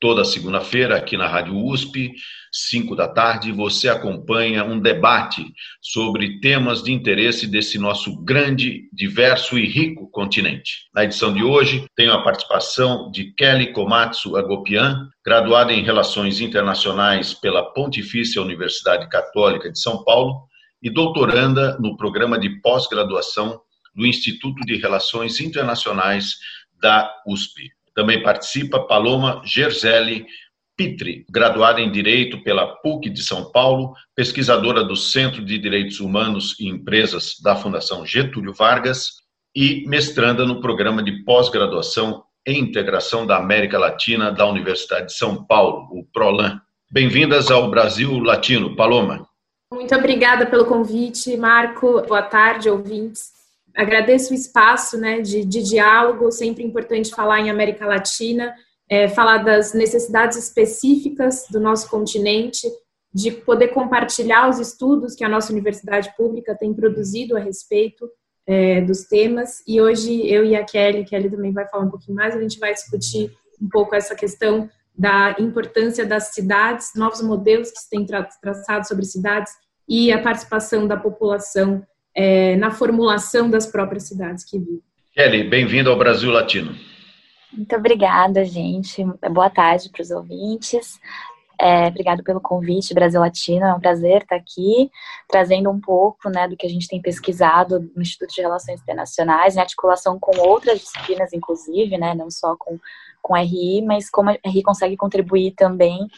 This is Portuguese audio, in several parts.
Toda segunda-feira, aqui na Rádio USP, 5 da tarde, você acompanha um debate sobre temas de interesse desse nosso grande, diverso e rico continente. Na edição de hoje, tenho a participação de Kelly Komatsu Agopian, graduada em Relações Internacionais pela Pontifícia Universidade Católica de São Paulo e doutoranda no programa de pós-graduação do Instituto de Relações Internacionais da USP. Também participa Paloma Gerzelli Pitre, graduada em Direito pela PUC de São Paulo, pesquisadora do Centro de Direitos Humanos e Empresas da Fundação Getúlio Vargas e mestranda no programa de pós-graduação em Integração da América Latina da Universidade de São Paulo, o PROLAN. Bem-vindas ao Brasil Latino. Paloma. Muito obrigada pelo convite, Marco. Boa tarde, ouvintes. Agradeço o espaço né, de, de diálogo, sempre importante falar em América Latina, é, falar das necessidades específicas do nosso continente, de poder compartilhar os estudos que a nossa universidade pública tem produzido a respeito é, dos temas. E hoje eu e a Kelly, Kelly também vai falar um pouquinho mais, a gente vai discutir um pouco essa questão da importância das cidades, novos modelos que se têm tra traçado sobre cidades e a participação da população é, na formulação das próprias cidades que vivem. Kelly, bem-vindo ao Brasil Latino. Muito obrigada, gente. Boa tarde para os ouvintes. É, obrigado pelo convite, Brasil Latino. É um prazer estar aqui, trazendo um pouco né, do que a gente tem pesquisado no Instituto de Relações Internacionais, em articulação com outras disciplinas, inclusive, né, não só com, com RI, mas como a RI consegue contribuir também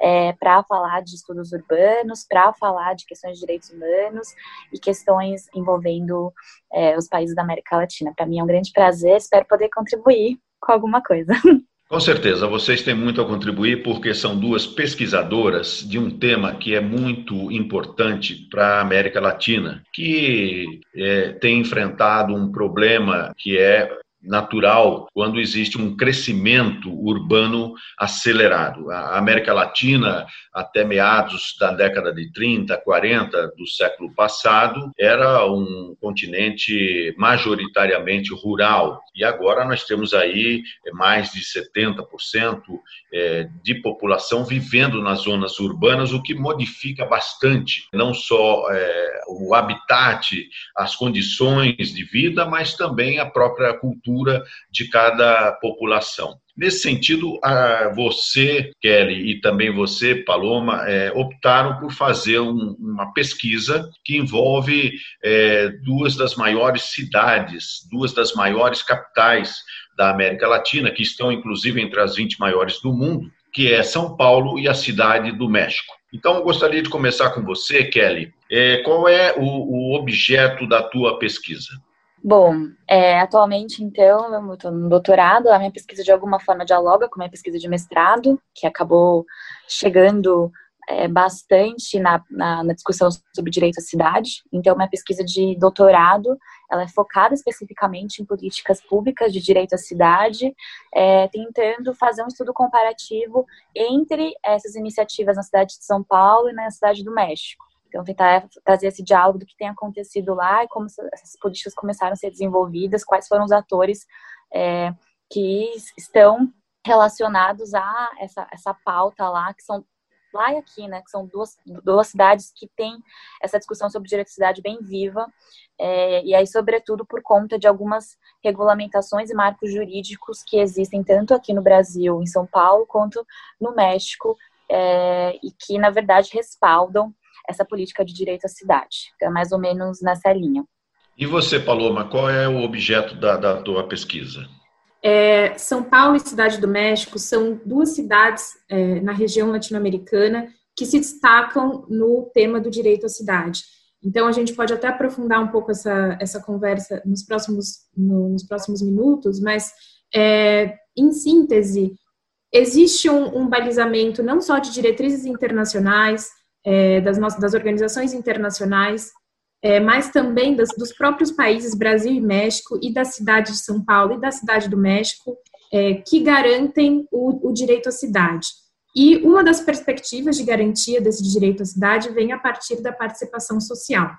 é, para falar de estudos urbanos, para falar de questões de direitos humanos e questões envolvendo é, os países da América Latina. Para mim é um grande prazer, espero poder contribuir com alguma coisa. Com certeza, vocês têm muito a contribuir porque são duas pesquisadoras de um tema que é muito importante para a América Latina, que é, tem enfrentado um problema que é natural quando existe um crescimento urbano acelerado. A América Latina, até meados da década de 30, 40 do século passado, era um continente majoritariamente rural. E agora nós temos aí mais de 70% é, de população vivendo nas zonas urbanas, o que modifica bastante não só é, o habitat, as condições de vida, mas também a própria cultura cultura de cada população. Nesse sentido, você, Kelly, e também você, Paloma, é, optaram por fazer um, uma pesquisa que envolve é, duas das maiores cidades, duas das maiores capitais da América Latina, que estão inclusive entre as 20 maiores do mundo, que é São Paulo e a cidade do México. Então, gostaria de começar com você, Kelly. É, qual é o objeto da tua pesquisa? Bom, é, atualmente, então, eu estou no doutorado, a minha pesquisa de alguma forma dialoga com a minha pesquisa de mestrado, que acabou chegando é, bastante na, na, na, discussão sobre direito à cidade. Então, minha pesquisa de doutorado, ela é focada especificamente em políticas públicas de direito à cidade, é, tentando fazer um estudo comparativo entre essas iniciativas na cidade de São Paulo e na cidade do México. Então, tentar trazer esse diálogo do que tem acontecido lá e como essas políticas começaram a ser desenvolvidas, quais foram os atores é, que estão relacionados a essa, essa pauta lá, que são lá e aqui, né, que são duas, duas cidades que têm essa discussão sobre direito à cidade bem viva, é, e aí, sobretudo, por conta de algumas regulamentações e marcos jurídicos que existem tanto aqui no Brasil, em São Paulo, quanto no México, é, e que, na verdade, respaldam essa política de direito à cidade. Então, é mais ou menos nessa linha. E você, Paloma, qual é o objeto da, da tua pesquisa? É, São Paulo e Cidade do México são duas cidades é, na região latino-americana que se destacam no tema do direito à cidade. Então, a gente pode até aprofundar um pouco essa, essa conversa nos próximos, no, nos próximos minutos, mas, é, em síntese, existe um, um balizamento não só de diretrizes internacionais, é, das, nossas, das organizações internacionais é, mas também das, dos próprios países Brasil e México e da cidade de São Paulo e da cidade do México, é, que garantem o, o direito à cidade. E uma das perspectivas de garantia desse direito à cidade vem a partir da participação social.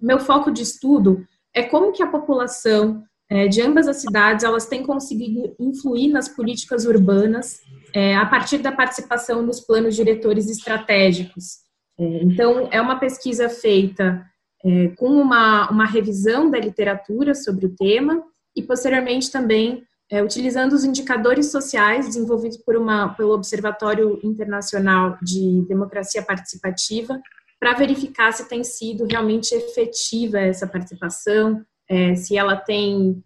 Meu foco de estudo é como que a população é, de ambas as cidades elas têm conseguido influir nas políticas urbanas é, a partir da participação nos planos diretores estratégicos. É, então, é uma pesquisa feita é, com uma, uma revisão da literatura sobre o tema e, posteriormente, também é, utilizando os indicadores sociais desenvolvidos por uma, pelo Observatório Internacional de Democracia Participativa para verificar se tem sido realmente efetiva essa participação, é, se ela tem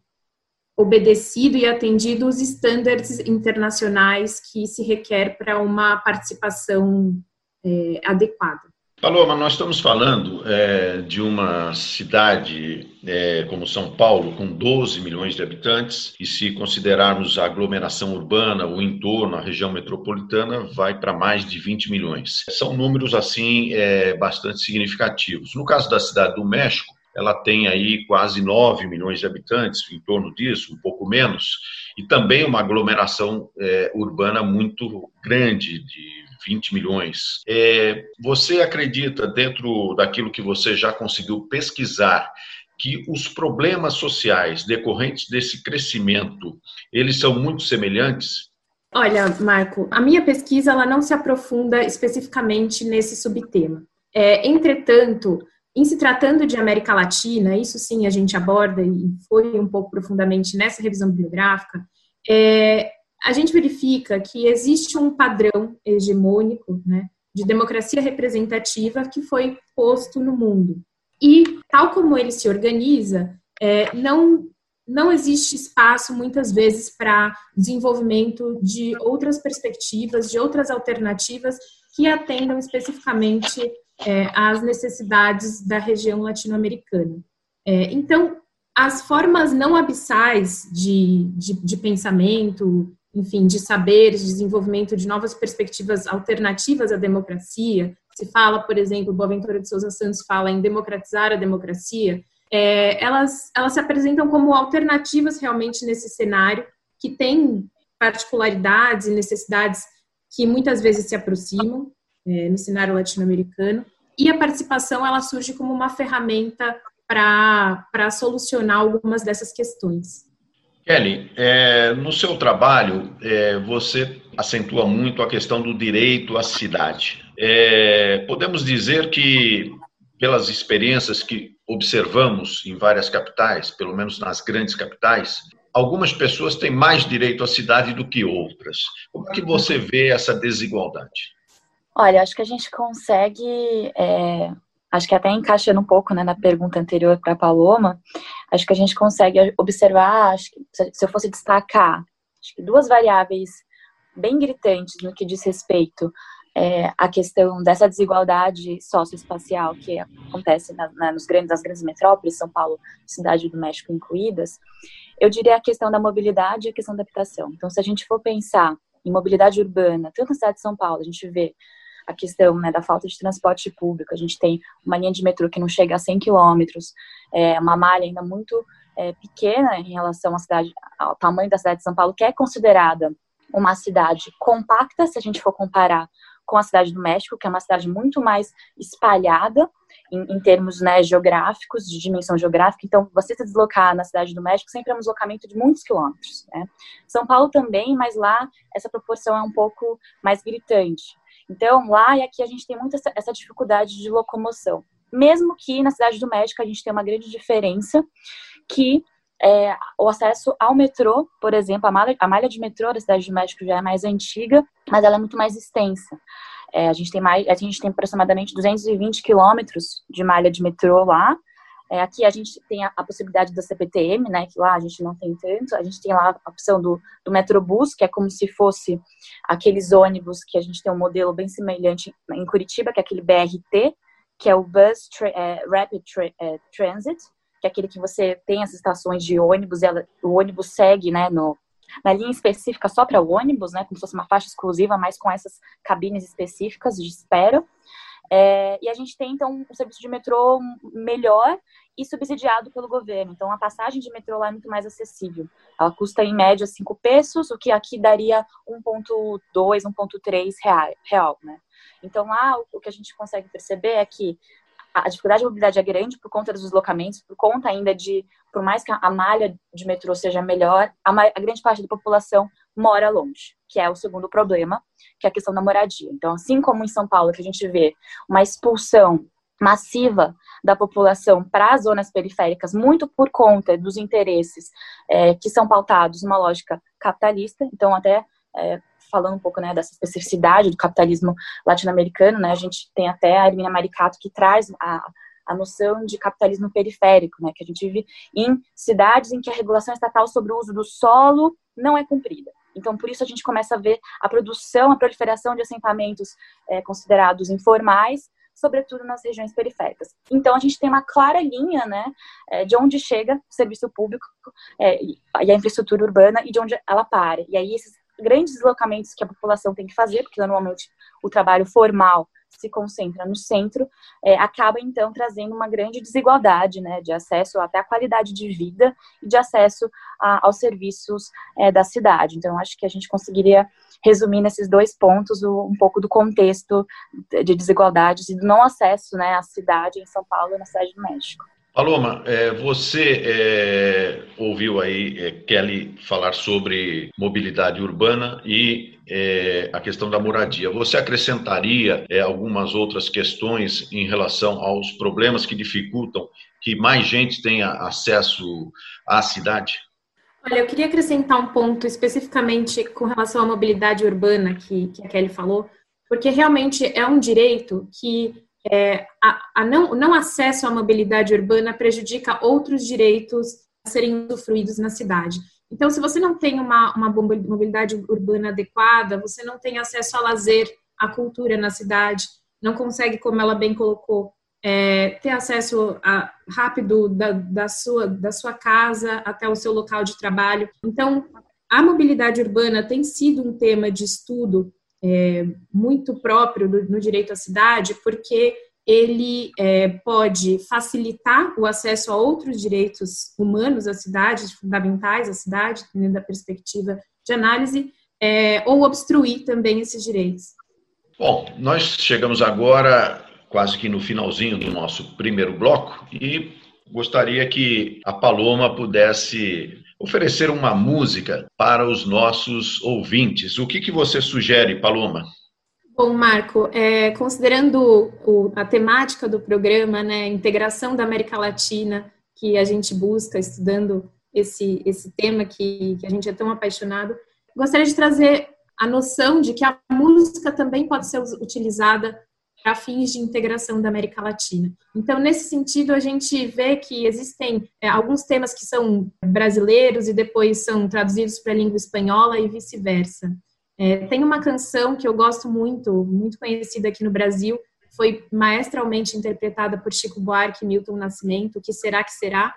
obedecido e atendido os estándares internacionais que se requer para uma participação é, adequada. Paloma, nós estamos falando é, de uma cidade é, como São Paulo, com 12 milhões de habitantes, e se considerarmos a aglomeração urbana, o entorno, a região metropolitana, vai para mais de 20 milhões. São números, assim, é, bastante significativos. No caso da cidade do México, ela tem aí quase 9 milhões de habitantes, em torno disso, um pouco menos, e também uma aglomeração é, urbana muito grande, de 20 milhões. É, você acredita, dentro daquilo que você já conseguiu pesquisar, que os problemas sociais decorrentes desse crescimento, eles são muito semelhantes? Olha, Marco, a minha pesquisa ela não se aprofunda especificamente nesse subtema. É, entretanto, em se tratando de América Latina, isso sim a gente aborda e foi um pouco profundamente nessa revisão bibliográfica, é, a gente verifica que existe um padrão hegemônico né, de democracia representativa que foi posto no mundo. E, tal como ele se organiza, é, não, não existe espaço, muitas vezes, para desenvolvimento de outras perspectivas, de outras alternativas que atendam especificamente é, às necessidades da região latino-americana. É, então, as formas não abissais de, de, de pensamento, enfim, de saberes, de desenvolvimento de novas perspectivas alternativas à democracia. Se fala, por exemplo, Boaventura de Souza Santos fala em democratizar a democracia. É, elas, elas se apresentam como alternativas realmente nesse cenário que tem particularidades e necessidades que muitas vezes se aproximam é, no cenário latino-americano. E a participação ela surge como uma ferramenta para solucionar algumas dessas questões. Kelly, é, no seu trabalho, é, você acentua muito a questão do direito à cidade. É, podemos dizer que, pelas experiências que observamos em várias capitais, pelo menos nas grandes capitais, algumas pessoas têm mais direito à cidade do que outras. Como é que você vê essa desigualdade? Olha, acho que a gente consegue é, acho que até encaixando um pouco né, na pergunta anterior para a Paloma, acho que a gente consegue observar, acho que se eu fosse destacar, acho que duas variáveis bem gritantes no que diz respeito é, à questão dessa desigualdade socioespacial que acontece na, na, nos grandes, nas grandes metrópoles, São Paulo, Cidade do México incluídas, eu diria a questão da mobilidade e a questão da habitação. Então, se a gente for pensar em mobilidade urbana, tanto na cidade de São Paulo, a gente vê a questão né, da falta de transporte público. A gente tem uma linha de metrô que não chega a 100 quilômetros, é, uma malha ainda muito é, pequena em relação à cidade, ao tamanho da cidade de São Paulo, que é considerada uma cidade compacta, se a gente for comparar com a cidade do México, que é uma cidade muito mais espalhada em, em, termos né, geográficos, de dimensão geográfica. Então, você se deslocar na cidade do México sempre é um deslocamento de muitos quilômetros. Né? São Paulo também, mas lá essa proporção é um pouco mais gritante. Então, lá e aqui a gente tem muito essa, essa dificuldade de locomoção. Mesmo que na cidade do México a gente tem uma grande diferença, que é, o acesso ao metrô, por exemplo, a malha, a malha de metrô da cidade do México já é mais antiga, mas ela é muito mais extensa. É, a gente tem mais, a gente tem aproximadamente 220 quilômetros de malha de metrô lá, é, aqui a gente tem a, a, possibilidade da CPTM, né, que lá a gente não tem tanto. A gente tem lá a opção do, do Metrobus, que é como se fosse aqueles ônibus que a gente tem um modelo bem semelhante em Curitiba, que é aquele BRT, que é o Bus tra é, Rapid tra é, Transit, que é aquele que você tem as estações de ônibus, ela, o ônibus segue, né, no, na linha específica só para o ônibus, né, como se fosse uma faixa exclusiva, mas com essas cabines específicas de espera. É, e a gente tem, então, um serviço de metrô melhor e subsidiado pelo governo. Então, a passagem de metrô lá é muito mais acessível. Ela custa, em média, 5 pesos, o que aqui daria 1,2, 1,3 real, real, né? Então, lá, o que a gente consegue perceber é que a dificuldade de mobilidade é grande por conta dos deslocamentos, por conta ainda de, por mais que a malha de metrô seja melhor, a, a grande parte da população mora longe, que é o segundo problema, que é a questão da moradia. Então, assim como em São Paulo, que a gente vê uma expulsão massiva da população para as zonas periféricas, muito por conta dos interesses é, que são pautados numa lógica capitalista. Então, até é, falando um pouco né, dessa especificidade do capitalismo latino-americano, né, a gente tem até a Hermina Maricato que traz a, a noção de capitalismo periférico, né, que a gente vive em cidades em que a regulação estatal sobre o uso do solo não é cumprida. Então, por isso a gente começa a ver a produção, a proliferação de assentamentos é, considerados informais, sobretudo nas regiões periféricas. Então, a gente tem uma clara linha, né, é, de onde chega o serviço público é, e a infraestrutura urbana e de onde ela para. E aí, esses grandes deslocamentos que a população tem que fazer, porque normalmente o trabalho formal se concentra no centro, é, acaba então trazendo uma grande desigualdade né, de acesso até à qualidade de vida e de acesso a, aos serviços é, da cidade. Então, acho que a gente conseguiria resumir nesses dois pontos o, um pouco do contexto de desigualdades e do não acesso né, à cidade em São Paulo e na cidade do México. Paloma, é, você é, ouviu aí é, Kelly falar sobre mobilidade urbana e é, a questão da moradia. Você acrescentaria é, algumas outras questões em relação aos problemas que dificultam que mais gente tenha acesso à cidade? Olha, eu queria acrescentar um ponto especificamente com relação à mobilidade urbana que, que a Kelly falou, porque realmente é um direito que é, a, a não, não acesso à mobilidade urbana prejudica outros direitos a serem usufruídos na cidade. Então, se você não tem uma, uma mobilidade urbana adequada, você não tem acesso a lazer, à cultura na cidade, não consegue, como ela bem colocou, é, ter acesso a, rápido da, da, sua, da sua casa até o seu local de trabalho. Então, a mobilidade urbana tem sido um tema de estudo é, muito próprio do, no direito à cidade, porque ele é, pode facilitar o acesso a outros direitos humanos à cidade, fundamentais à cidade, dentro da perspectiva de análise, é, ou obstruir também esses direitos. Bom, nós chegamos agora quase que no finalzinho do nosso primeiro bloco e gostaria que a Paloma pudesse oferecer uma música para os nossos ouvintes. O que, que você sugere, Paloma? Bom, Marco, é, considerando o, a temática do programa, né, integração da América Latina, que a gente busca estudando esse, esse tema que, que a gente é tão apaixonado, gostaria de trazer a noção de que a música também pode ser utilizada para fins de integração da América Latina. Então, nesse sentido, a gente vê que existem é, alguns temas que são brasileiros e depois são traduzidos para a língua espanhola e vice-versa. É, tem uma canção que eu gosto muito, muito conhecida aqui no Brasil, foi maestralmente interpretada por Chico Buarque e Milton Nascimento, Que Será Que Será?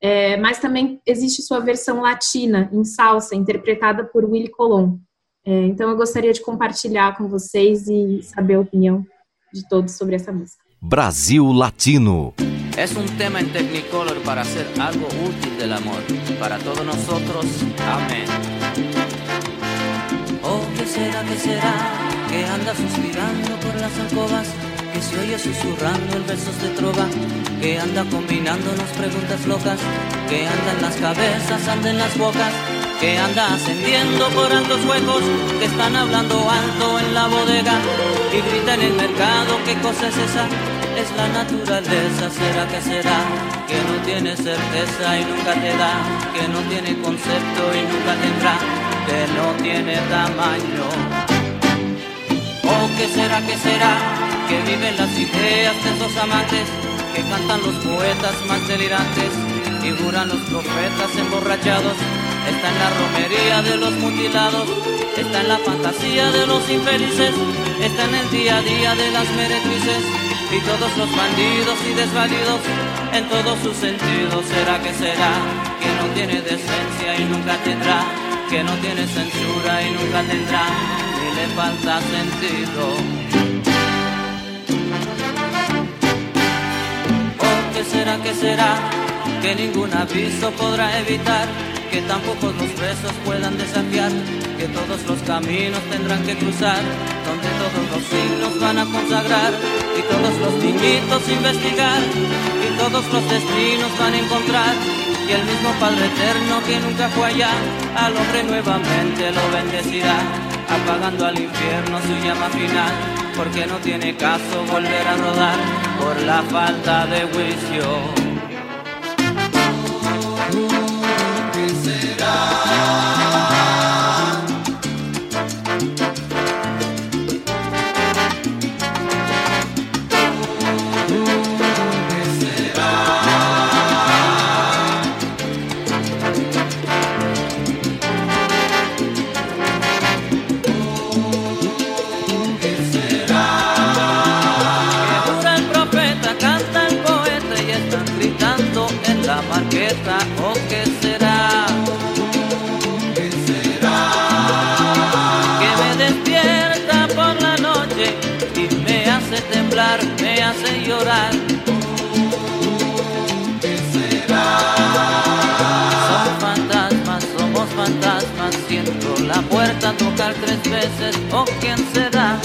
É, mas também existe sua versão latina, em salsa, interpretada por Willy Colon. É, então, eu gostaria de compartilhar com vocês e saber a opinião de todos sobre essa música. Brasil Latino. Es un tema en Technicolor para hacer algo útil del amor. Para todos nosotros. Amén. Oh, ¿qué será, qué será? Que anda suspirando por las alcobas. Que se oye susurrando en versos de trova. Que anda combinándonos preguntas locas. Que anda en las cabezas, anda en las bocas que anda ascendiendo por altos huecos, que están hablando alto en la bodega y grita en el mercado, ¿qué cosa es esa? Es la naturaleza, será que será, que no tiene certeza y nunca te da, que no tiene concepto y nunca tendrá, que no tiene tamaño. ¿O qué será, qué será? Que viven las ideas de esos amantes, que cantan los poetas más delirantes, figuran los profetas emborrachados está en la romería de los mutilados, está en la fantasía de los infelices, está en el día a día de las meretrices y todos los bandidos y desvalidos en todos sus sentidos. ¿Será que será que no tiene decencia y nunca tendrá? Que no tiene censura y nunca tendrá, ni le falta sentido. qué será, qué será, que ningún aviso podrá evitar, que tampoco los presos puedan desafiar, que todos los caminos tendrán que cruzar, donde todos los signos van a consagrar, y todos los niñitos investigar, y todos los destinos van a encontrar, y el mismo Padre Eterno que nunca fue allá, al hombre nuevamente lo bendecirá, apagando al infierno su llama final, porque no tiene caso volver a rodar por la falta de juicio. llorar. ¿Qué será? Son fantasmas, somos fantasmas, siento la puerta tocar tres veces, ¿o oh, quién será?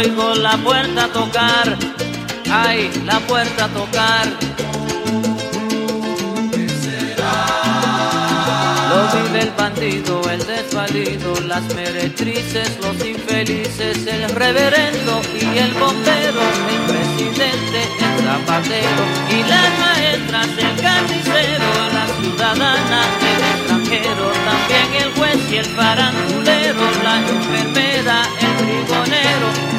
Oigo la puerta tocar, ay, la puerta tocar. Lo vive el bandido, el desvalido, las meretrices, los infelices, el reverendo y el bombero, el presidente, el zapatero y las maestras, el carnicero, la ciudadana, el también el juez y el farandulero, la enfermera, el brigonero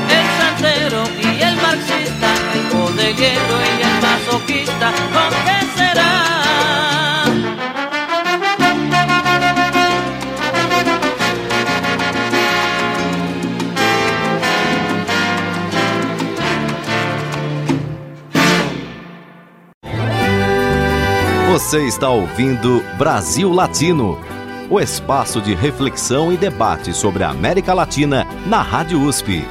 y el marxista, el bodeguero y el masoquista, ¿con qué será? Você está ouvindo Brasil Latino, o espaço de reflexão e debate sobre a América Latina na Rádio USP.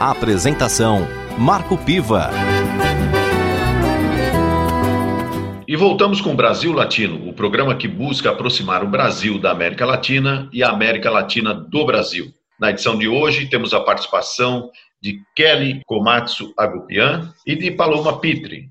Apresentação: Marco Piva. E voltamos com Brasil Latino, o programa que busca aproximar o Brasil da América Latina e a América Latina do Brasil. Na edição de hoje, temos a participação de Kelly Komatsu Agupian e de Paloma Pitre.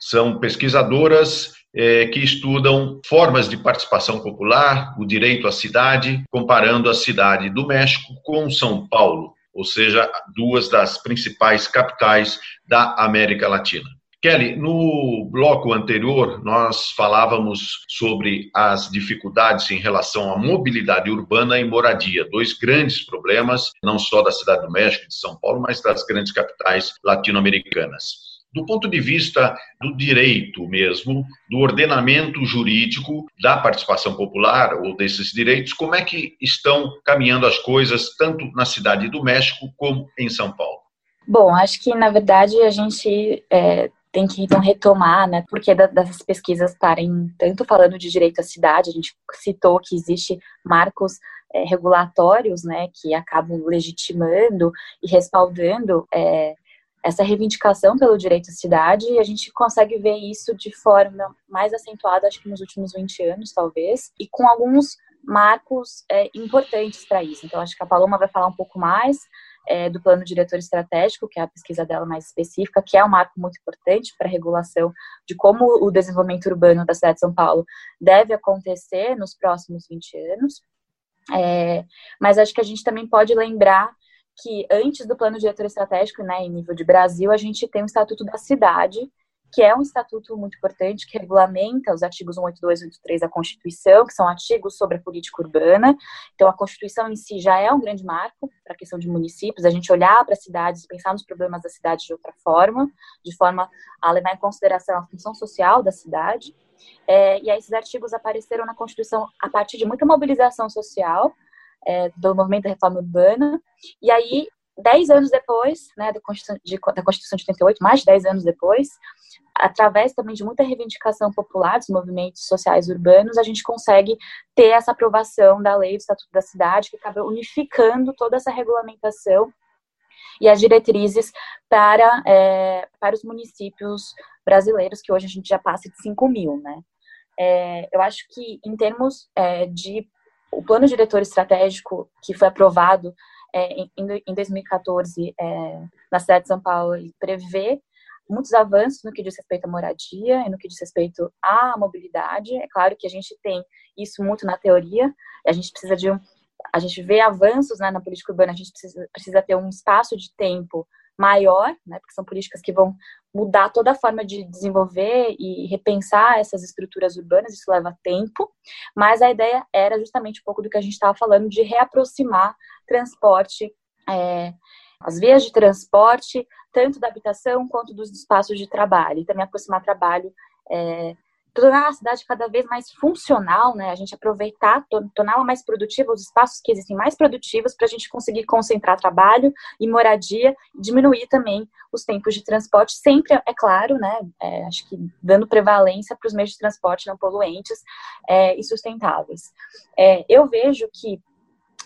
São pesquisadoras é, que estudam formas de participação popular, o direito à cidade, comparando a cidade do México com São Paulo ou seja, duas das principais capitais da América Latina. Kelly, no bloco anterior, nós falávamos sobre as dificuldades em relação à mobilidade urbana e moradia, dois grandes problemas, não só da Cidade do México e de São Paulo, mas das grandes capitais latino-americanas. Do ponto de vista do direito mesmo, do ordenamento jurídico da participação popular ou desses direitos, como é que estão caminhando as coisas tanto na cidade do México como em São Paulo? Bom, acho que na verdade a gente é, tem que então retomar, né? Porque dessas pesquisas estarem tanto falando de direito à cidade, a gente citou que existe marcos é, regulatórios, né, que acabam legitimando e respaldando é, essa reivindicação pelo direito à cidade, e a gente consegue ver isso de forma mais acentuada, acho que nos últimos 20 anos, talvez, e com alguns marcos é, importantes para isso. Então, acho que a Paloma vai falar um pouco mais é, do plano diretor estratégico, que é a pesquisa dela mais específica, que é um marco muito importante para a regulação de como o desenvolvimento urbano da cidade de São Paulo deve acontecer nos próximos 20 anos. É, mas acho que a gente também pode lembrar que antes do plano diretor estratégico, né, em nível de Brasil, a gente tem o Estatuto da Cidade, que é um estatuto muito importante que regulamenta os artigos 182 e 183 da Constituição, que são artigos sobre a política urbana. Então, a Constituição em si já é um grande marco para a questão de municípios, a gente olhar para as cidades, pensar nos problemas da cidade de outra forma, de forma a levar em consideração a função social da cidade. É, e aí, esses artigos apareceram na Constituição a partir de muita mobilização social, é, do movimento da reforma urbana. E aí, dez anos depois, né, da Constituição de, da Constituição de 88, mais de dez anos depois, através também de muita reivindicação popular dos movimentos sociais urbanos, a gente consegue ter essa aprovação da lei do Estatuto da Cidade, que acaba unificando toda essa regulamentação e as diretrizes para, é, para os municípios brasileiros, que hoje a gente já passa de 5 mil, né? É, eu acho que, em termos é, de o plano diretor estratégico que foi aprovado é, em, em 2014 é, na cidade de São Paulo prevê muitos avanços no que diz respeito à moradia e no que diz respeito à mobilidade. É claro que a gente tem isso muito na teoria, a gente precisa de um. A gente vê avanços né, na política urbana, a gente precisa, precisa ter um espaço de tempo maior, né, porque são políticas que vão mudar toda a forma de desenvolver e repensar essas estruturas urbanas, isso leva tempo, mas a ideia era justamente um pouco do que a gente estava falando, de reaproximar transporte, é, as vias de transporte, tanto da habitação quanto dos espaços de trabalho, e também aproximar trabalho é, tornar a cidade cada vez mais funcional, né? A gente aproveitar, torná-la mais produtiva, os espaços que existem mais produtivos para a gente conseguir concentrar trabalho e moradia, diminuir também os tempos de transporte, sempre, é claro, né? É, acho que dando prevalência para os meios de transporte não poluentes é, e sustentáveis. É, eu vejo que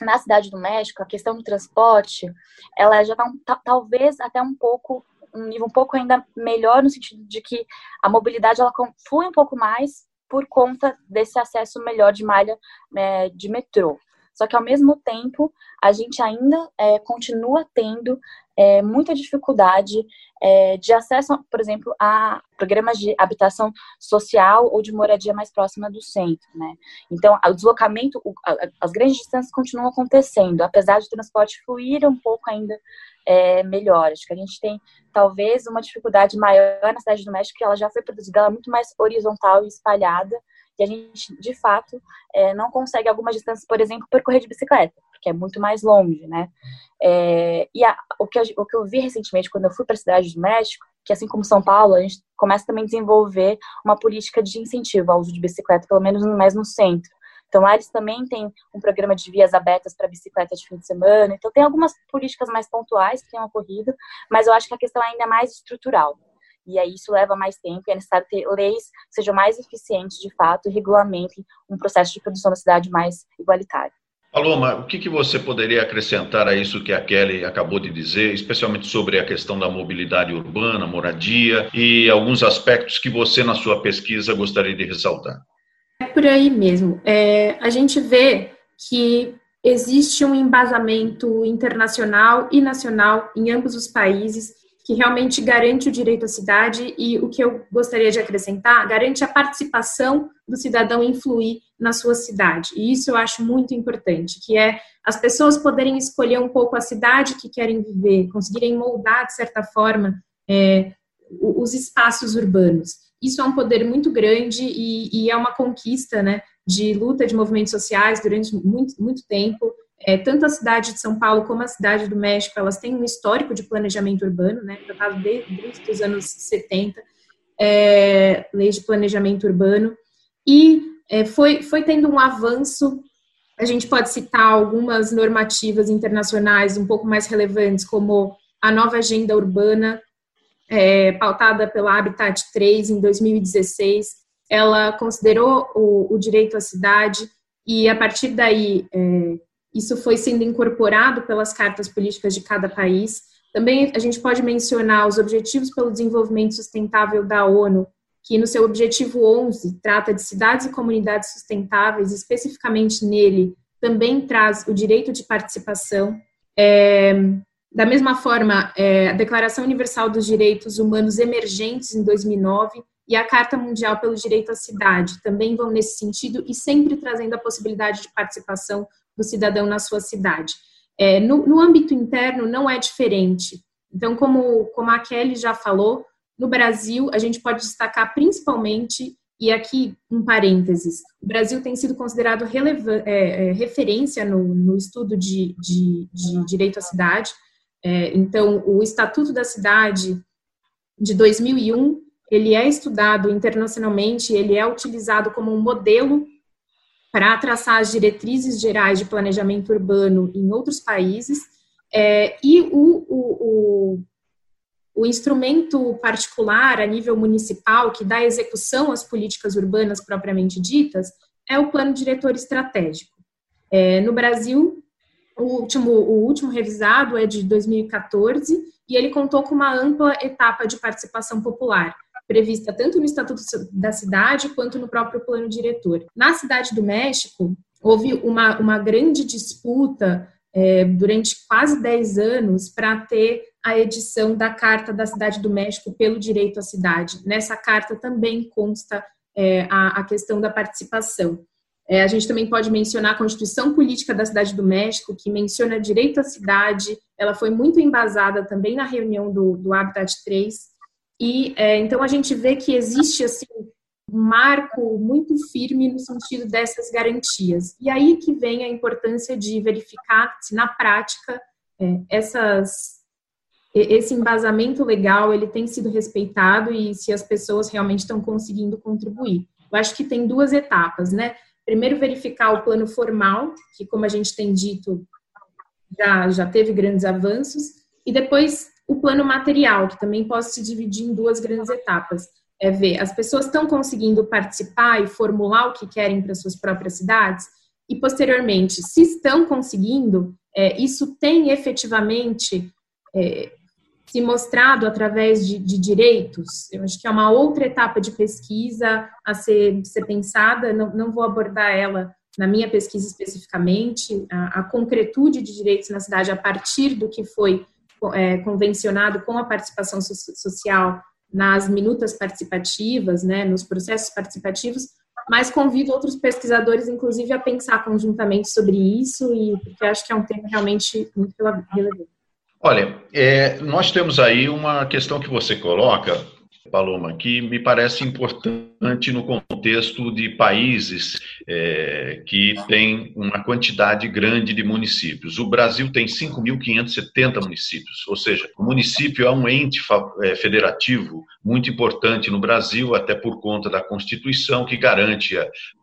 na cidade do México, a questão do transporte, ela já está talvez até um pouco um nível um pouco ainda melhor no sentido de que a mobilidade ela flui um pouco mais por conta desse acesso melhor de malha né, de metrô. Só que ao mesmo tempo a gente ainda é, continua tendo é, muita dificuldade é, de acesso, por exemplo, a programas de habitação social ou de moradia mais próxima do centro, né? Então, o deslocamento, o, a, as grandes distâncias continuam acontecendo, apesar de o transporte fluir um pouco ainda é, melhor. Acho que a gente tem talvez uma dificuldade maior na cidade do México, que ela já foi produzida, ela é muito mais horizontal e espalhada, e a gente, de fato, é, não consegue algumas distâncias, por exemplo, percorrer de bicicleta, porque é muito mais longe, né? É, e a, o, que eu, o que eu vi recentemente, quando eu fui para a cidade do México, que assim como São Paulo, a gente começa também a desenvolver uma política de incentivo ao uso de bicicleta, pelo menos mais no centro. Então, lá eles também têm um programa de vias abertas para bicicleta de fim de semana. Então, tem algumas políticas mais pontuais que têm ocorrido, mas eu acho que a questão ainda é mais estrutural. E aí isso leva mais tempo e é necessário ter leis que sejam mais eficientes, de fato, e regulamentem um processo de produção da cidade mais igualitário. Paloma, o que, que você poderia acrescentar a isso que a Kelly acabou de dizer, especialmente sobre a questão da mobilidade urbana, moradia e alguns aspectos que você, na sua pesquisa, gostaria de ressaltar? É por aí mesmo. É, a gente vê que existe um embasamento internacional e nacional em ambos os países que realmente garante o direito à cidade e o que eu gostaria de acrescentar, garante a participação do cidadão influir na sua cidade. E isso eu acho muito importante, que é as pessoas poderem escolher um pouco a cidade que querem viver, conseguirem moldar, de certa forma, é, os espaços urbanos isso é um poder muito grande e, e, é uma conquista né, de luta de movimentos sociais durante muito, muito tempo. É, tanto a cidade de São Paulo como a cidade do México, elas têm um histórico de planejamento urbano, né, tratado desde, desde os anos 70, é, leis de planejamento urbano, e é, foi, foi tendo um avanço. A gente pode citar algumas normativas internacionais um pouco mais relevantes, como a nova agenda urbana, é, pautada pela Habitat 3 em 2016. Ela considerou o, o direito à cidade e, a partir daí, é, isso foi sendo incorporado pelas cartas políticas de cada país. Também a gente pode mencionar os Objetivos pelo Desenvolvimento Sustentável da ONU, que no seu objetivo 11 trata de cidades e comunidades sustentáveis, especificamente nele também traz o direito de participação. É, da mesma forma, é, a Declaração Universal dos Direitos Humanos Emergentes em 2009 e a Carta Mundial pelo Direito à Cidade também vão nesse sentido e sempre trazendo a possibilidade de participação do cidadão na sua cidade. É, no, no âmbito interno não é diferente. Então, como, como a Kelly já falou, no Brasil, a gente pode destacar principalmente, e aqui um parênteses, o Brasil tem sido considerado é, é, referência no, no estudo de, de, de, direito à cidade. É, então, o Estatuto da Cidade de 2001, ele é estudado internacionalmente, ele é utilizado como um modelo para traçar as diretrizes gerais de planejamento urbano em outros países, é, e o, o, o o instrumento particular a nível municipal que dá execução às políticas urbanas propriamente ditas é o plano diretor estratégico. É, no Brasil, o último, o último revisado é de 2014 e ele contou com uma ampla etapa de participação popular, prevista tanto no Estatuto da Cidade quanto no próprio plano diretor. Na Cidade do México, houve uma, uma grande disputa é, durante quase 10 anos para ter a edição da Carta da Cidade do México pelo direito à cidade. Nessa carta também consta é, a, a, questão da participação. É, a gente também pode mencionar a Constituição Política da Cidade do México, que menciona direito à cidade, ela foi muito embasada também na reunião do, do Habitat 3, e é, então a gente vê que existe assim um marco muito firme no sentido dessas garantias. E aí que vem a importância de verificar se na prática é, essas esse embasamento legal ele tem sido respeitado e se as pessoas realmente estão conseguindo contribuir. Eu acho que tem duas etapas, né? Primeiro verificar o plano formal, que como a gente tem dito, já, já teve grandes avanços, e depois o plano material, que também pode se dividir em duas grandes etapas. É ver, as pessoas estão conseguindo participar e formular o que querem para suas próprias cidades, e posteriormente, se estão conseguindo, é, isso tem efetivamente é, se mostrado através de, de, direitos, eu acho que é uma outra etapa de pesquisa a ser, ser pensada, não, não vou abordar ela na minha pesquisa especificamente, a, a concretude de direitos na cidade a partir do que foi é, convencionado com a participação so social nas minutas participativas, né, nos processos participativos, mas convido outros pesquisadores, inclusive, a pensar conjuntamente sobre isso, e porque acho que é um tema realmente muito relevante. Olha, é, nós temos aí uma questão que você coloca, Paloma, que me parece importante no contexto de países é, que têm uma quantidade grande de municípios. O Brasil tem 5.570 municípios, ou seja, o município é um ente é, federativo muito importante no Brasil, até por conta da Constituição, que garante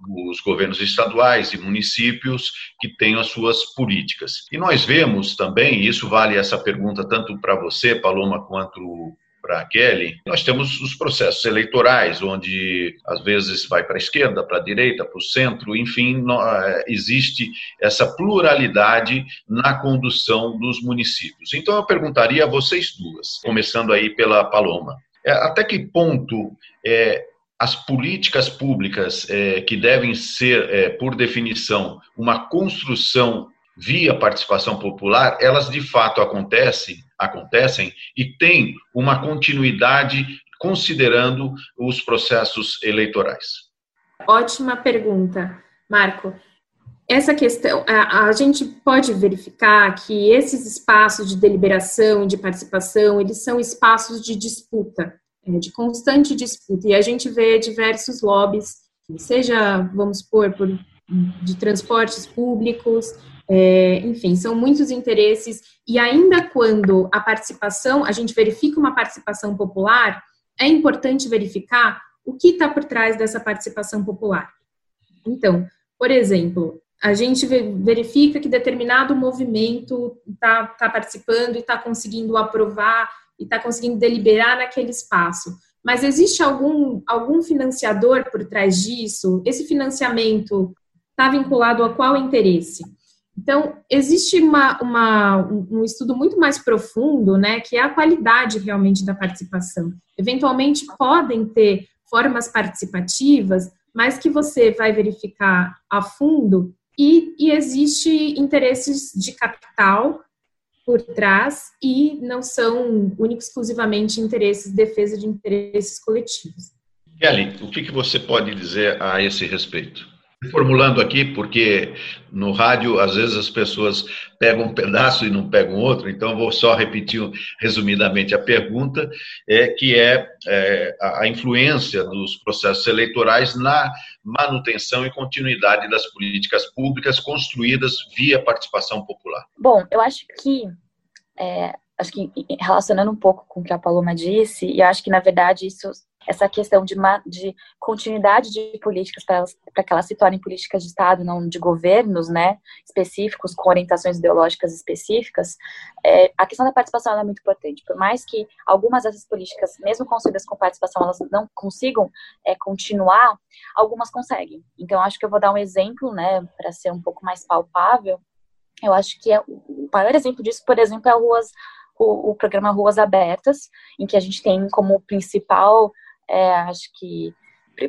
os governos estaduais e municípios que tenham as suas políticas. E nós vemos também, e isso vale essa pergunta tanto para você, Paloma, quanto para a Kelly, nós temos os processos eleitorais, onde às vezes vai para a esquerda, para a direita, para o centro, enfim, é, existe essa pluralidade na condução dos municípios. Então eu perguntaria a vocês duas, começando aí pela Paloma, é, até que ponto é, as políticas públicas é, que devem ser, é, por definição, uma construção via participação popular, elas de fato acontecem, acontecem e têm uma continuidade considerando os processos eleitorais. Ótima pergunta, Marco. Essa questão, a, a gente pode verificar que esses espaços de deliberação e de participação, eles são espaços de disputa, é, de constante disputa, e a gente vê diversos lobbies, seja, vamos supor, por, de transportes públicos, É, enfim, são muitos interesses, e ainda quando a participação, a gente verifica uma participação popular, é importante verificar o que está por trás dessa participação popular. Então, por exemplo, a gente verifica que determinado movimento está tá participando e está conseguindo aprovar e está conseguindo deliberar naquele espaço. Mas existe algum, algum financiador por trás disso? Esse financiamento está vinculado a qual interesse? Então, existe uma, uma, um estudo muito mais profundo, né, que é a qualidade realmente da participação. Eventualmente, podem ter formas participativas, mas que você vai verificar a fundo e, e existe interesses de capital por trás e não são únicos exclusivamente interesses, defesa de interesses coletivos. Kelly, o que, que você pode dizer a esse respeito? Formulando aqui, porque no rádio, às vezes, as pessoas pegam um pedaço e não pegam outro, então vou só repetir resumidamente a pergunta, é, que é, é a influência dos processos eleitorais na manutenção e continuidade das políticas públicas construídas via participação popular. Bom, eu acho que é, acho que relacionando um pouco com o que a Paloma disse, e acho que na verdade isso essa questão de, de continuidade de políticas para que elas se tornem políticas de Estado, não de governos, né, específicos, com orientações ideológicas específicas, é, a questão da participação é muito importante. Por mais que algumas dessas políticas, mesmo construídas com participação, elas não consigam é, continuar, algumas conseguem. Então, acho que eu vou dar um exemplo, né, para ser um pouco mais palpável. Eu acho que é, o maior exemplo disso, por exemplo, é Ruas, o, o programa Ruas Abertas, em que a gente tem como principal é, acho que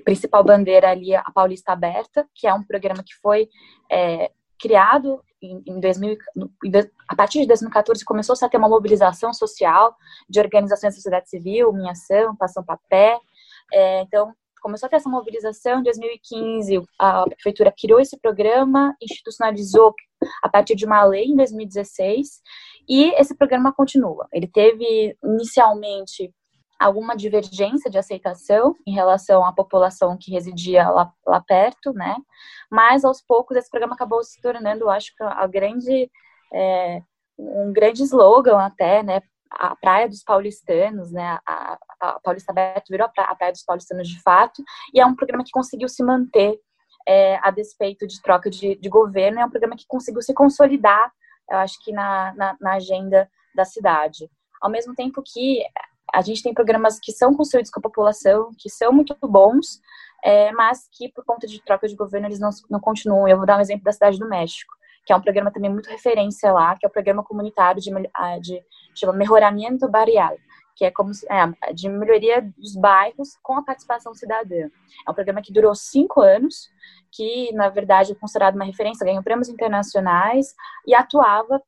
principal bandeira ali a Paulista Aberta, que é um programa que foi é, criado em, em 2000, a partir de 2014 começou -se a ter uma mobilização social de organizações da sociedade civil, Minha Ação, Passão Papé, é, então começou a ter essa mobilização em 2015, a prefeitura criou esse programa, institucionalizou a partir de uma lei em 2016, e esse programa continua. Ele teve inicialmente alguma divergência de aceitação em relação à população que residia lá, lá perto, né? Mas aos poucos esse programa acabou se tornando, acho que a grande é, um grande slogan até, né? A Praia dos Paulistanos, né? A, a Paulista Aberta virou a praia, a praia, dos Paulistanos de fato, e é um programa que conseguiu se manter é, a despeito de troca de, de governo, é um programa que conseguiu se consolidar, eu acho que na, na, na agenda da cidade. Ao mesmo tempo que a gente tem programas que são construídos com a população, que são muito bons, é, mas que por conta de troca de governo eles não, não continuam. Eu vou dar um exemplo da Cidade do México, que é um programa também muito referência lá, que é o programa comunitário de, de chama Melhoramento Barrial, que é como é, de melhoria dos bairros com a participação cidadã. É um programa que durou cinco anos, que na verdade é considerado uma referência, ganhou prêmios internacionais e atuava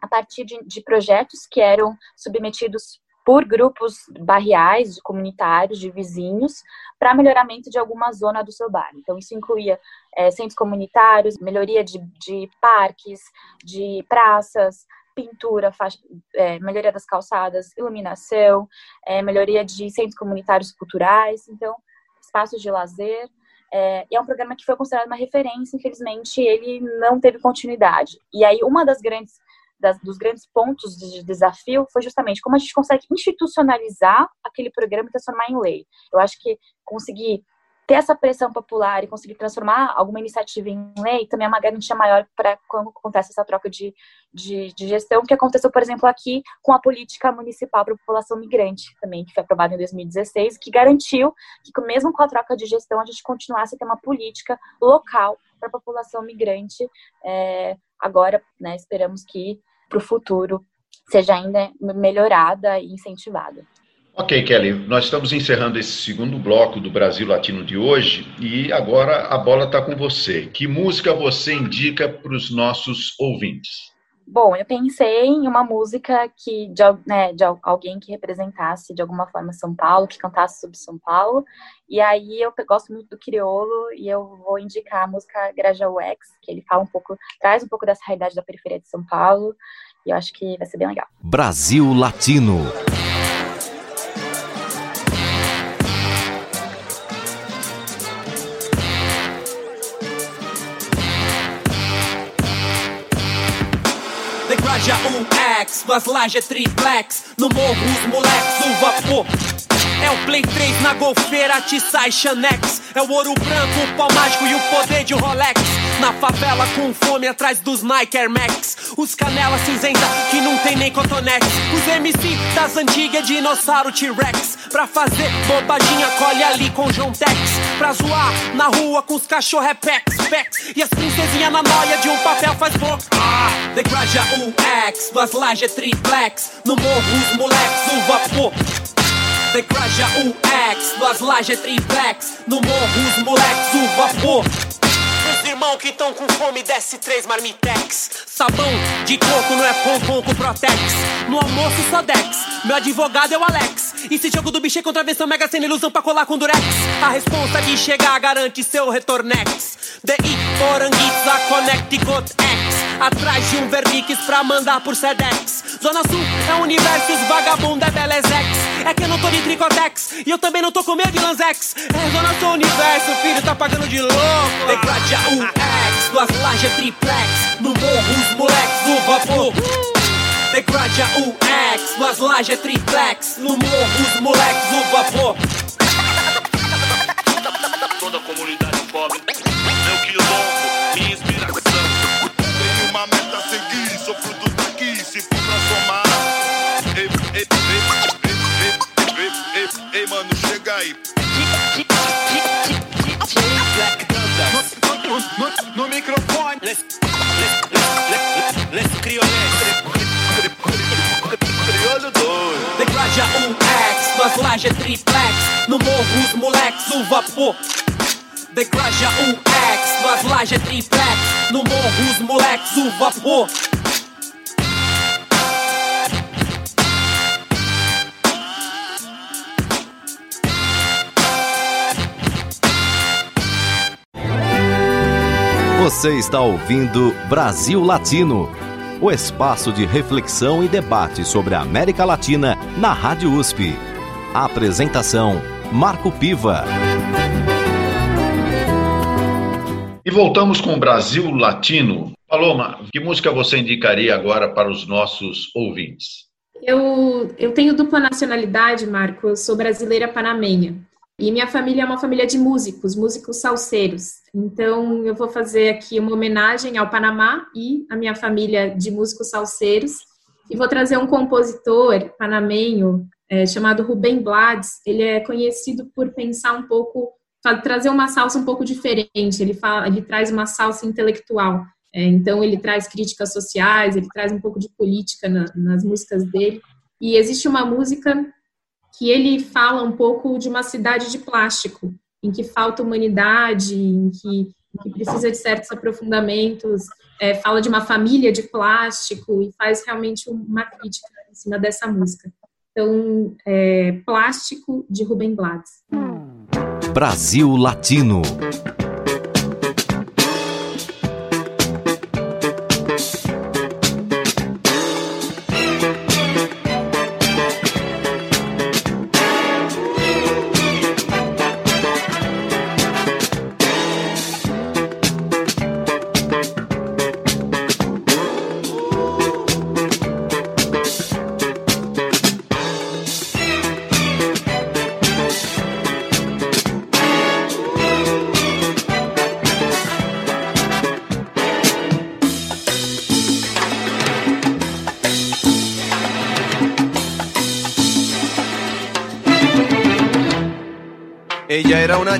a partir de, de projetos que eram submetidos por grupos barriais, comunitários, de vizinhos, para melhoramento de alguma zona do seu bairro. Então, isso incluía é, centros comunitários, melhoria de, de parques, de praças, pintura, faixa, é, melhoria das calçadas, iluminação, é, melhoria de centros comunitários culturais, então, espaços de lazer. É, e é um programa que foi considerado uma referência, infelizmente ele não teve continuidade. E aí, uma das grandes das, dos grandes pontos de desafio foi justamente como a gente consegue institucionalizar aquele programa e transformar em lei. Eu acho que conseguir ter essa pressão popular e conseguir transformar alguma iniciativa em lei também é uma garantia maior para quando acontece essa troca de, de, de, gestão, que aconteceu, por exemplo, aqui com a política municipal para a população migrante também, que foi aprovada em 2016, que garantiu que mesmo com a troca de gestão a gente continuasse a ter uma política local para a população migrante. É, agora, né, esperamos que para o futuro seja ainda melhorada e incentivada. Ok, Kelly, nós estamos encerrando esse segundo bloco do Brasil Latino de hoje e agora a bola está com você. Que música você indica para os nossos ouvintes? Bom, eu pensei em uma música que de, né, de alguém que representasse de alguma forma São Paulo, que cantasse sobre São Paulo. E aí eu gosto muito do crioulo e eu vou indicar a música Grajaú X, que ele fala um pouco, traz um pouco dessa realidade da periferia de São Paulo. E eu acho que vai ser bem legal. Brasil Latino. UX, duas lajes triplex. No morro, os moleques, o vapor. É o Play 3 na golfeira, Tissai Xanex. É o ouro branco, o pau mágico e o poder de Rolex. Na favela com fome atrás dos Nike Air Max. Os canela cinzenta que não tem nem cotonex. Os MC das antigas, dinossauro T-Rex. Pra fazer bobaginha, colhe ali com John Tex. Pra zoar na rua com os cachorro é Pex, Pex. E as princesinhas na noia de um papel faz boca. Ah, degraja UX, duas lajes triplex. No morro os moleques, o vapor. Degraja UX, duas lajes triplex. No morro os moleques, o vapor. Os irmãos que tão com fome, desce três marmitex. Sabão de coco não é pompom com Protex. No almoço só Dex. Meu advogado é o Alex. E se jogo do bicho é contravenção, mega sem ilusão pra colar com Durex. A responsa de chegar garante seu retornex. DI, Poranguitza, Connecticut X. Atrás de um Vernix pra mandar por Sedex. Zona Sul é o universo, os vagabundo é Belezex. É que eu não tô de Tricotex. E eu também não tô com medo de Lanzex. É Zona Sul universo, filho, tá pagando de louco. Degradia UX, duas lajes triplex. No morro, os moleques do vapor. Degradia UX, duas lajes triplex. No morro, os moleques do vapor. O. Você está ouvindo Brasil Latino, o espaço de reflexão e debate sobre a América Latina na Rádio USP. A apresentação: Marco Piva. E voltamos com Brasil Latino. Paloma, que música você indicaria agora para os nossos ouvintes? Eu, eu tenho dupla nacionalidade, Marco. Eu sou brasileira panamenha. E minha família é uma família de músicos, músicos salseiros. Então, eu vou fazer aqui uma homenagem ao Panamá e à minha família de músicos salseiros. E vou trazer um compositor panamenho é, chamado Rubem Blades. Ele é conhecido por pensar um pouco, trazer uma salsa um pouco diferente. Ele, fala, ele traz uma salsa intelectual. É, então, ele traz críticas sociais, ele traz um pouco de política na, nas músicas dele. E existe uma música que ele fala um pouco de uma cidade de plástico, em que falta humanidade, em que, que precisa de certos aprofundamentos, é, fala de uma família de plástico e faz realmente uma crítica em cima dessa música. Então, é, Plástico, de Rubem Blades. Brasil Latino.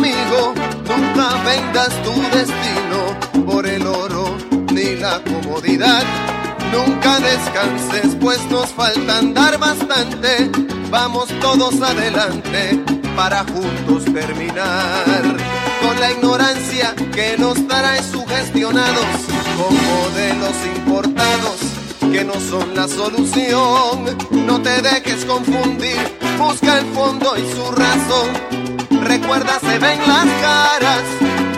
Amigo, nunca vendas tu destino por el oro ni la comodidad. Nunca descanses, pues nos falta andar bastante. Vamos todos adelante para juntos terminar con la ignorancia que nos trae sugestionados con modelos importados que no son la solución. No te dejes confundir, busca el fondo y su razón. Recuerda, se ven las caras,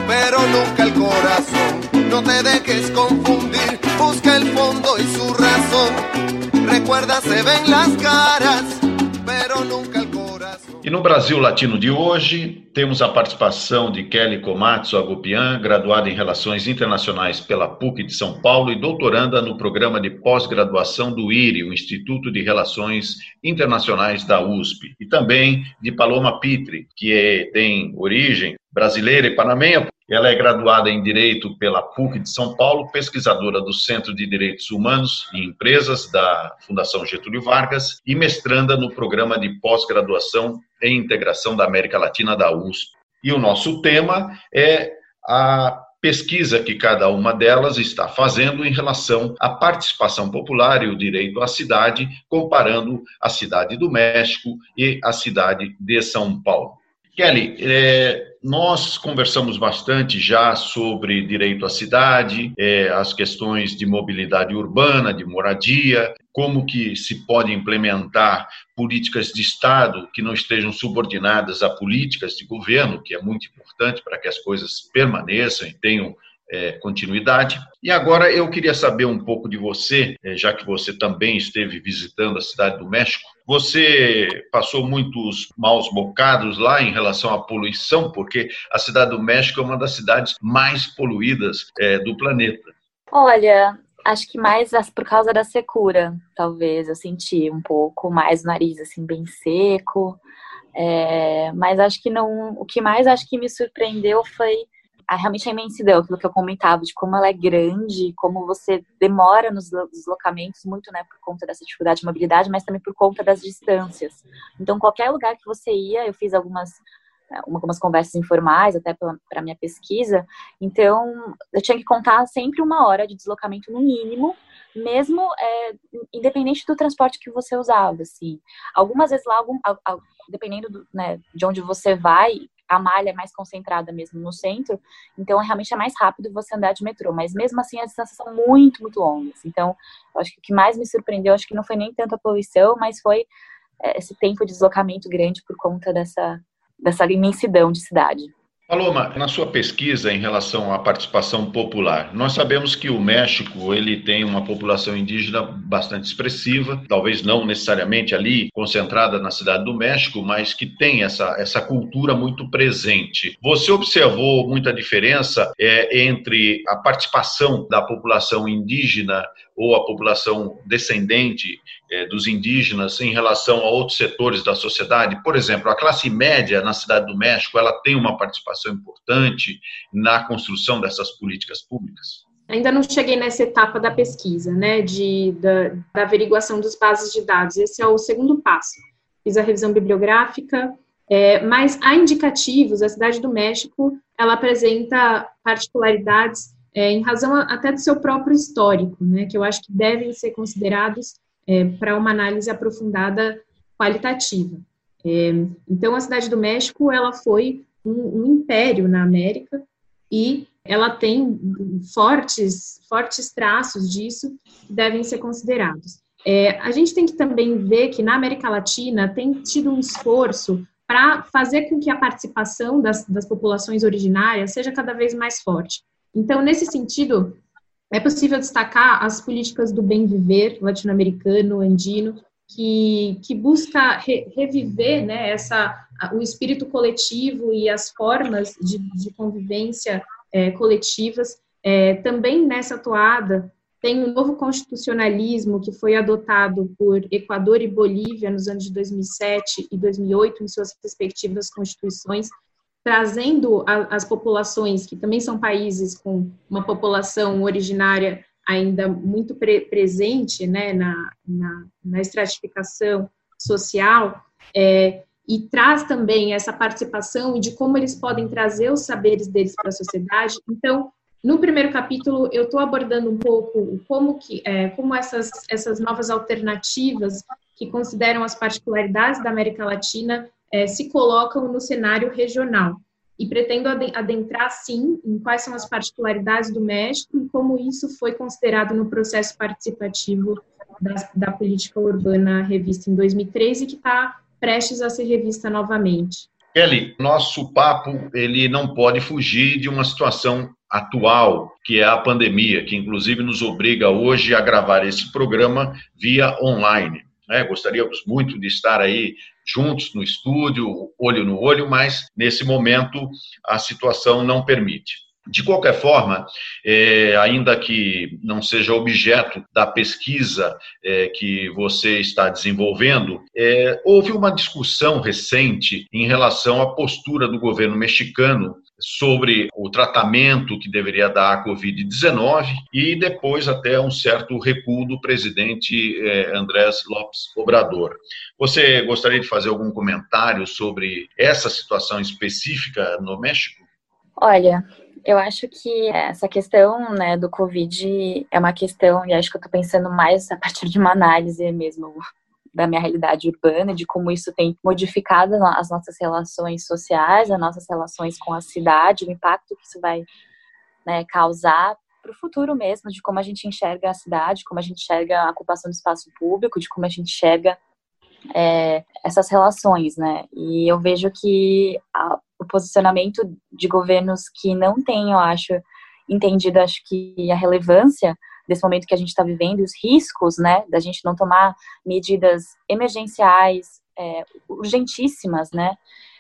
pero nunca el corazón. No te dejes confundir, busca el fondo y su razón. Recuerda, se ven las caras, no Brasil Latino de hoje, temos a participação de Kelly Komatsu Agopian, graduada em Relações Internacionais pela PUC de São Paulo e doutoranda no programa de pós-graduação do IRI, o Instituto de Relações Internacionais da USP. E também de Paloma Pitre, que é, tem origem brasileira e panamenha. Ela é graduada em Direito pela PUC de São Paulo, pesquisadora do Centro de Direitos Humanos e Empresas da Fundação Getúlio Vargas e mestranda no programa de pós-graduação em Integração da América Latina da USP. E o nosso tema é a pesquisa que cada uma delas está fazendo em relação à participação popular e o direito à cidade, comparando a cidade do México e a cidade de São Paulo. Kelly, é, nós conversamos bastante já sobre direito à cidade, é, as questões de mobilidade urbana, de moradia, como que se pode implementar políticas de Estado que não estejam subordinadas a políticas de governo, que é muito importante para que as coisas permaneçam e tenham é, continuidade. E agora eu queria saber um pouco de você, é, já que você também esteve visitando a cidade do México. Você passou muitos maus bocados lá em relação à poluição, porque a cidade do México é uma das cidades mais poluídas é, do planeta. Olha, acho que mais por causa da secura, talvez. Eu senti um pouco mais o nariz assim bem seco. É, mas acho que não. O que mais acho que me surpreendeu foi a, realmente a imensidão, aquilo que eu comentava, de como ela é grande, como você demora nos deslocamentos, muito né, por conta dessa dificuldade de mobilidade, mas também por conta das distâncias. Então, qualquer lugar que você ia, eu fiz algumas é, algumas conversas informais, até para minha pesquisa. Então, eu tinha que contar sempre uma hora de deslocamento no mínimo, mesmo é, independente do transporte que você usava. Assim. Algumas vezes lá, algum, dependendo do, né, de onde você vai, a malha é mais concentrada mesmo no centro, então realmente é mais rápido você andar de metrô, mas mesmo assim as distâncias são muito, muito longas. Então, eu acho que o que mais me surpreendeu, acho que não foi nem tanto a poluição, mas foi é, esse tempo de deslocamento grande por conta dessa, dessa imensidão de cidade. Paloma, na sua pesquisa em relação à participação popular, nós sabemos que o México ele tem uma população indígena bastante expressiva, talvez não necessariamente ali concentrada na cidade do México, mas que tem essa, essa cultura muito presente. Você observou muita diferença é, entre a participação da população indígena ou a população descendente é, dos indígenas em relação a outros setores da sociedade? Por exemplo, a classe média na Cidade do México, ela tem uma participação importante na construção dessas políticas públicas? Ainda não cheguei nessa etapa da pesquisa, né, de, da, da averiguação dos bases de dados. Esse é o segundo passo. Fiz a revisão bibliográfica, é, mas há indicativos, a Cidade do México, ela apresenta particularidades é, em razão até do seu próprio histórico, né, que eu acho que devem ser considerados é, para uma análise aprofundada qualitativa. É, então, a Cidade do México, ela foi um, um império na América e ela tem fortes, fortes traços disso que devem ser considerados. É, a gente tem que também ver que na América Latina tem tido um esforço para fazer com que a participação das, das populações originárias seja cada vez mais forte. Então, nesse sentido, é possível destacar as políticas do bem viver latino-americano, andino, que, que busca re, reviver né, essa, o espírito coletivo e as formas de, de convivência é, coletivas. É, também nessa toada tem um novo constitucionalismo que foi adotado por Equador e Bolívia nos anos de 2007 e 2008 em suas respectivas constituições, trazendo a, as populações, que também são países com uma população originária ainda muito pre presente né, na, na, na estratificação social, é, e traz também essa participação e de como eles podem trazer os saberes deles para a sociedade. Então, no primeiro capítulo, eu estou abordando um pouco como que, é, como essas essas novas alternativas que consideram as particularidades da América Latina é, se colocam no cenário regional. E pretendo adentrar, sim, em quais são as particularidades do México e como isso foi considerado no processo participativo da, da política urbana revista em 2013, que está prestes a ser revista novamente. Kelly, nosso papo ele não pode fugir de uma situação atual, que é a pandemia, que inclusive nos obriga hoje a gravar esse programa via online. Né? Gostaríamos muito de estar aí juntos no estúdio, olho no olho, mas nesse momento a situação não permite. De qualquer forma, é, ainda que não seja objeto da pesquisa é, que você está desenvolvendo, é, houve uma discussão recente em relação à postura do governo mexicano sobre o tratamento que deveria dar à Covid-19 e depois até um certo recuo do presidente é, Andrés Lopes Obrador. Você gostaria de fazer algum comentário sobre essa situação específica no México? Olha, eu acho que essa questão né, do Covid é uma questão, e acho que eu estou pensando mais a partir de uma análise mesmo da minha realidade urbana, de como isso tem modificado as nossas relações sociais, as nossas relações com a cidade, o impacto que isso vai né, causar para o futuro mesmo, de como a gente enxerga a cidade, como a gente enxerga a ocupação do espaço público, de como a gente enxerga é, essas relações, né? E eu vejo que a, o posicionamento de governos que não têm, eu acho, entendido, acho que a relevância desse momento que a gente está vivendo e os riscos, né, da gente não tomar medidas emergenciais, é, urgentíssimas, né,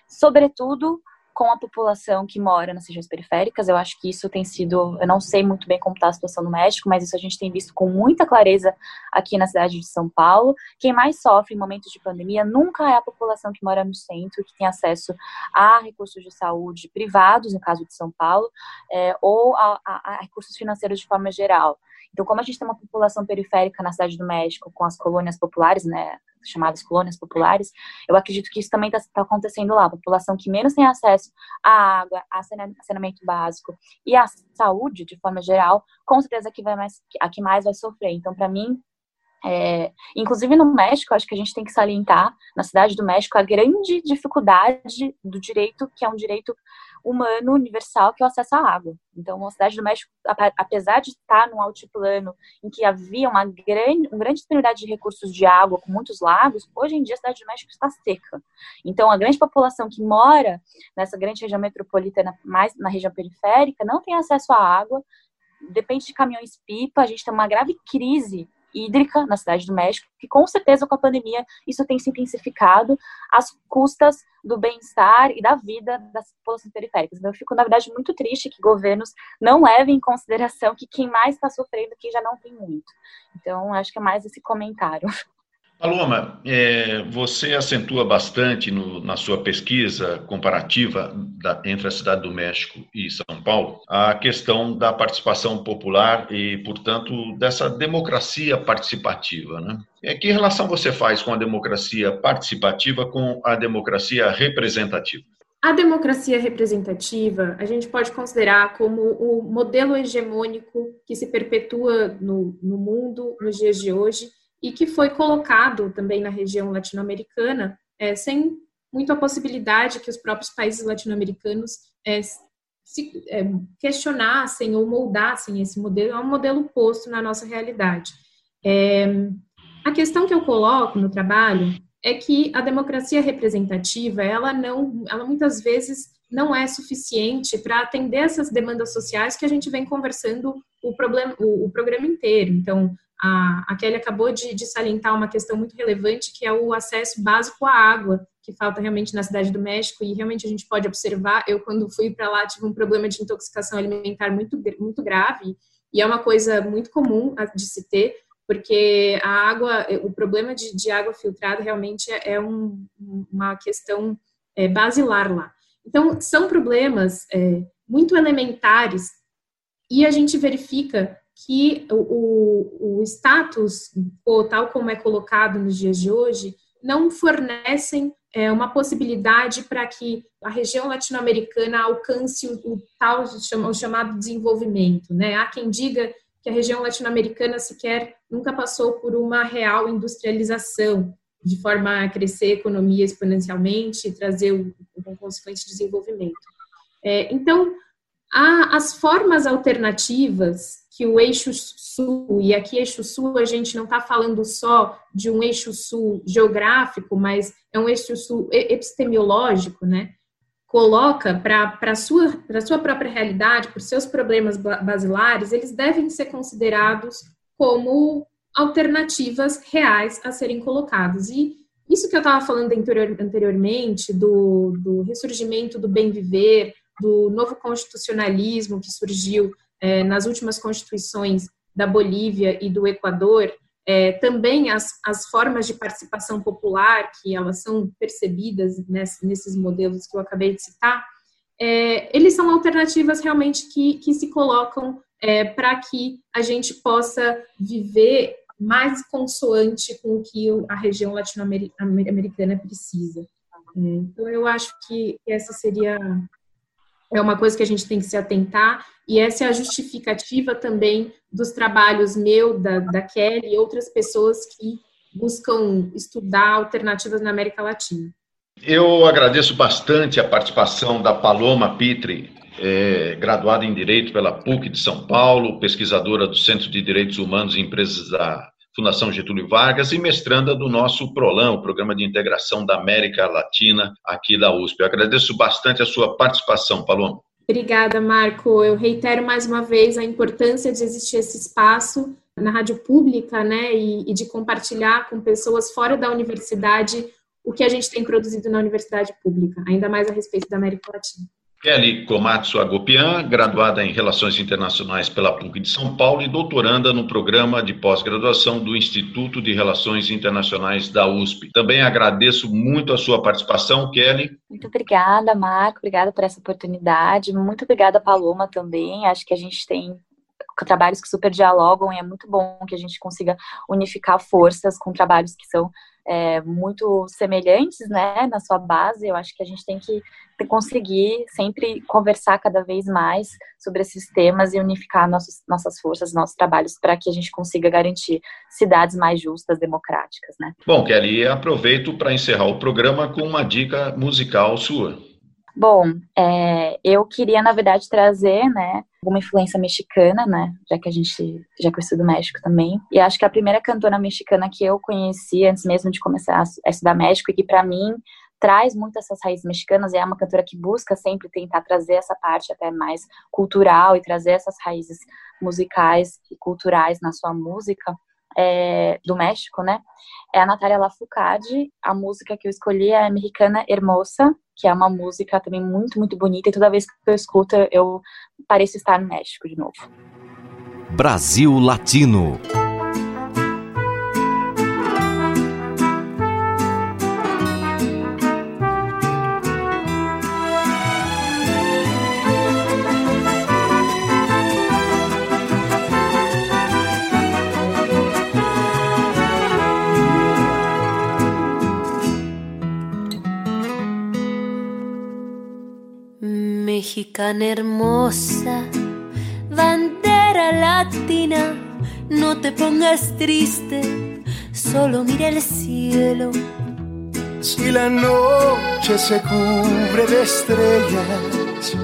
sobretudo com a população que mora nas regiões periféricas. Eu acho que isso tem sido, eu não sei muito bem como está a situação no México, mas isso a gente tem visto com muita clareza aqui na cidade de São Paulo. Quem mais sofre em momentos de pandemia nunca é a população que mora no centro, que tem acesso a recursos de saúde privados, no caso de São Paulo, é, ou a, a, a recursos financeiros de forma geral. Então, como a gente tem uma população periférica na cidade do México, com as colônias populares, né, chamadas colônias populares, eu acredito que isso também está tá acontecendo lá. A população que menos tem acesso à água, a saneamento básico e à saúde, de forma geral, com certeza que vai mais, a que mais vai sofrer. Então, para mim, é, inclusive no México, acho que a gente tem que salientar, na cidade do México, a grande dificuldade do direito, que é um direito humano universal, que é o acesso à água. Então, a cidade do México, apesar de estar num altiplano em que havia uma grande, uma grande disponibilidade de recursos de água, com muitos lagos, hoje em dia a cidade do México está seca. Então, a grande população que mora nessa grande região metropolitana, mais na região periférica, não tem acesso à água, depende de caminhões-pipa, a gente tem uma grave crise hídrica na cidade do México, que com certeza com a pandemia isso tem se intensificado às custas do bem-estar e da vida das populações periféricas. Então, eu fico, na verdade, muito triste que governos não levem em consideração que quem mais está sofrendo, quem já não tem muito. Então, acho que é mais esse comentário. Paloma, é, você acentua bastante no, na sua pesquisa comparativa da, entre a cidade do México e São Paulo a questão da participação popular e, portanto, dessa democracia participativa. Né? É, que relação você faz com a democracia participativa com a democracia representativa? A democracia representativa a gente pode considerar como o modelo hegemônico que se perpetua no, no mundo nos dias de hoje e que foi colocado também na região latino-americana, é, sem muita possibilidade que os próprios países latino-americanos é, se é, questionassem ou moldassem esse modelo, é um modelo posto na nossa realidade. É, a questão que eu coloco no trabalho é que a democracia representativa, ela não, ela muitas vezes não é suficiente para atender essas demandas sociais que a gente vem conversando o, problema, o, o programa inteiro. Então, a, a Kelly acabou de, de salientar uma questão muito relevante, que é o acesso básico à água, que falta realmente na cidade do México, e realmente a gente pode observar. Eu, quando fui para lá, tive um problema de intoxicação alimentar muito, muito grave, e é uma coisa muito comum de se ter, porque a água, o problema de, de água filtrada realmente é, é um, uma questão é, basilar lá. Então, são problemas é, muito elementares e a gente verifica que o, o status, ou tal como é colocado nos dias de hoje, não fornecem é, uma possibilidade para que a região latino-americana alcance o, o tal o chamado desenvolvimento. Né? Há quem diga que a região latino-americana sequer nunca passou por uma real industrialização, de forma a crescer a economia exponencialmente e trazer um, um consequente desenvolvimento. É, então, há as formas alternativas que o eixo sul, e aqui eixo sul a gente não está falando só de um eixo sul geográfico, mas é um eixo sul epistemológico, né? Coloca para a sua, sua própria realidade, para os seus problemas basilares, eles devem ser considerados como alternativas reais a serem colocadas. E isso que eu estava falando anteriormente, do, do ressurgimento do bem viver, do novo constitucionalismo que surgiu é, nas últimas constituições da Bolívia e do Equador, é, também as, as formas de participação popular, que elas são percebidas nesse, nesses modelos que eu acabei de citar, é, eles são alternativas realmente que, que se colocam é, para que a gente possa viver mais consoante com o que a região latino-americana precisa. É, então, eu acho que essa seria é uma coisa que a gente tem que se atentar, e essa é a justificativa também dos trabalhos meu, da, da Kelly e outras pessoas que buscam estudar alternativas na América Latina. Eu agradeço bastante a participação da Paloma Pitre, é, graduada em Direito pela PUC de São Paulo, pesquisadora do Centro de Direitos Humanos e Empresas da Fundação Getúlio Vargas e mestranda do nosso PROLAN, o Programa de Integração da América Latina, aqui da USP. Eu agradeço bastante a sua participação, Paloma. Obrigada, Marco. Eu reitero mais uma vez a importância de existir esse espaço na rádio pública, né, e, e de compartilhar com pessoas fora da universidade o que a gente tem produzido na universidade pública, ainda mais a respeito da América Latina. Kelly Komatsu Agopian, graduada em Relações Internacionais pela PUC de São Paulo e doutoranda no programa de pós-graduação do Instituto de Relações Internacionais da USP. Também agradeço muito a sua participação, Kelly. Muito obrigada, Marco, obrigada por essa oportunidade. Muito obrigada, Paloma, também. Acho que a gente tem trabalhos que super dialogam e é muito bom que a gente consiga unificar forças com trabalhos que são é, muito semelhantes, né, na sua base. Eu acho que a gente tem que conseguir sempre conversar cada vez mais sobre esses temas e unificar nossos, nossas forças, nossos trabalhos, para que a gente consiga garantir cidades mais justas, democráticas, né. Bom, Kelly, aproveito para encerrar o programa com uma dica musical sua. Bom, é, eu queria, na verdade, trazer, né, alguma influência mexicana, né, já que a gente, já conheci do México também. E acho que a primeira cantora mexicana que eu conheci antes mesmo de começar a estudar México e que para mim traz muito essas raízes mexicanas e é uma cantora que busca sempre tentar trazer essa parte até mais cultural e trazer essas raízes musicais e culturais na sua música, é, do México, né? É a Natália Lafourcade. A música que eu escolhi é a Mexicana Hermosa, que é uma música também muito, muito bonita. E toda vez que eu escuto, eu pareço estar no México de novo. Brasil Latino. Mexicana hermosa, bandera latina, no te pongas triste, solo mira el cielo. Si la noche se cubre de estrellas,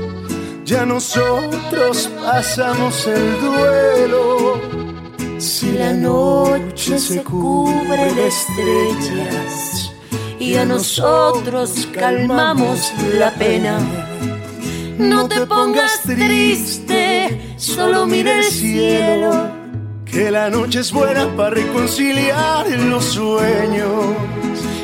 ya nosotros pasamos el duelo. Si la noche se cubre de estrellas, y a nosotros calmamos la pena no te pongas triste, solo mira el cielo. Que la noche es buena para reconciliar los sueños.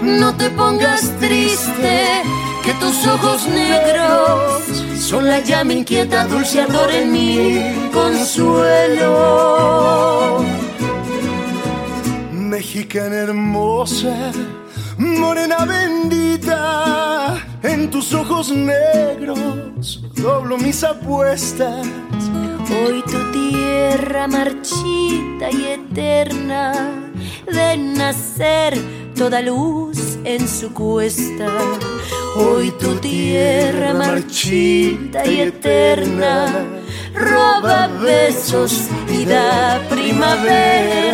No te pongas triste, que tus ojos negros son la llama inquieta, dulce ardor en mi consuelo. Mexicana hermosa, morena bendita en tus ojos negros doblo mis apuestas. Hoy tu tierra marchita y eterna de nacer toda luz en su cuesta. Hoy tu tierra marchita y eterna roba besos y da primaveras.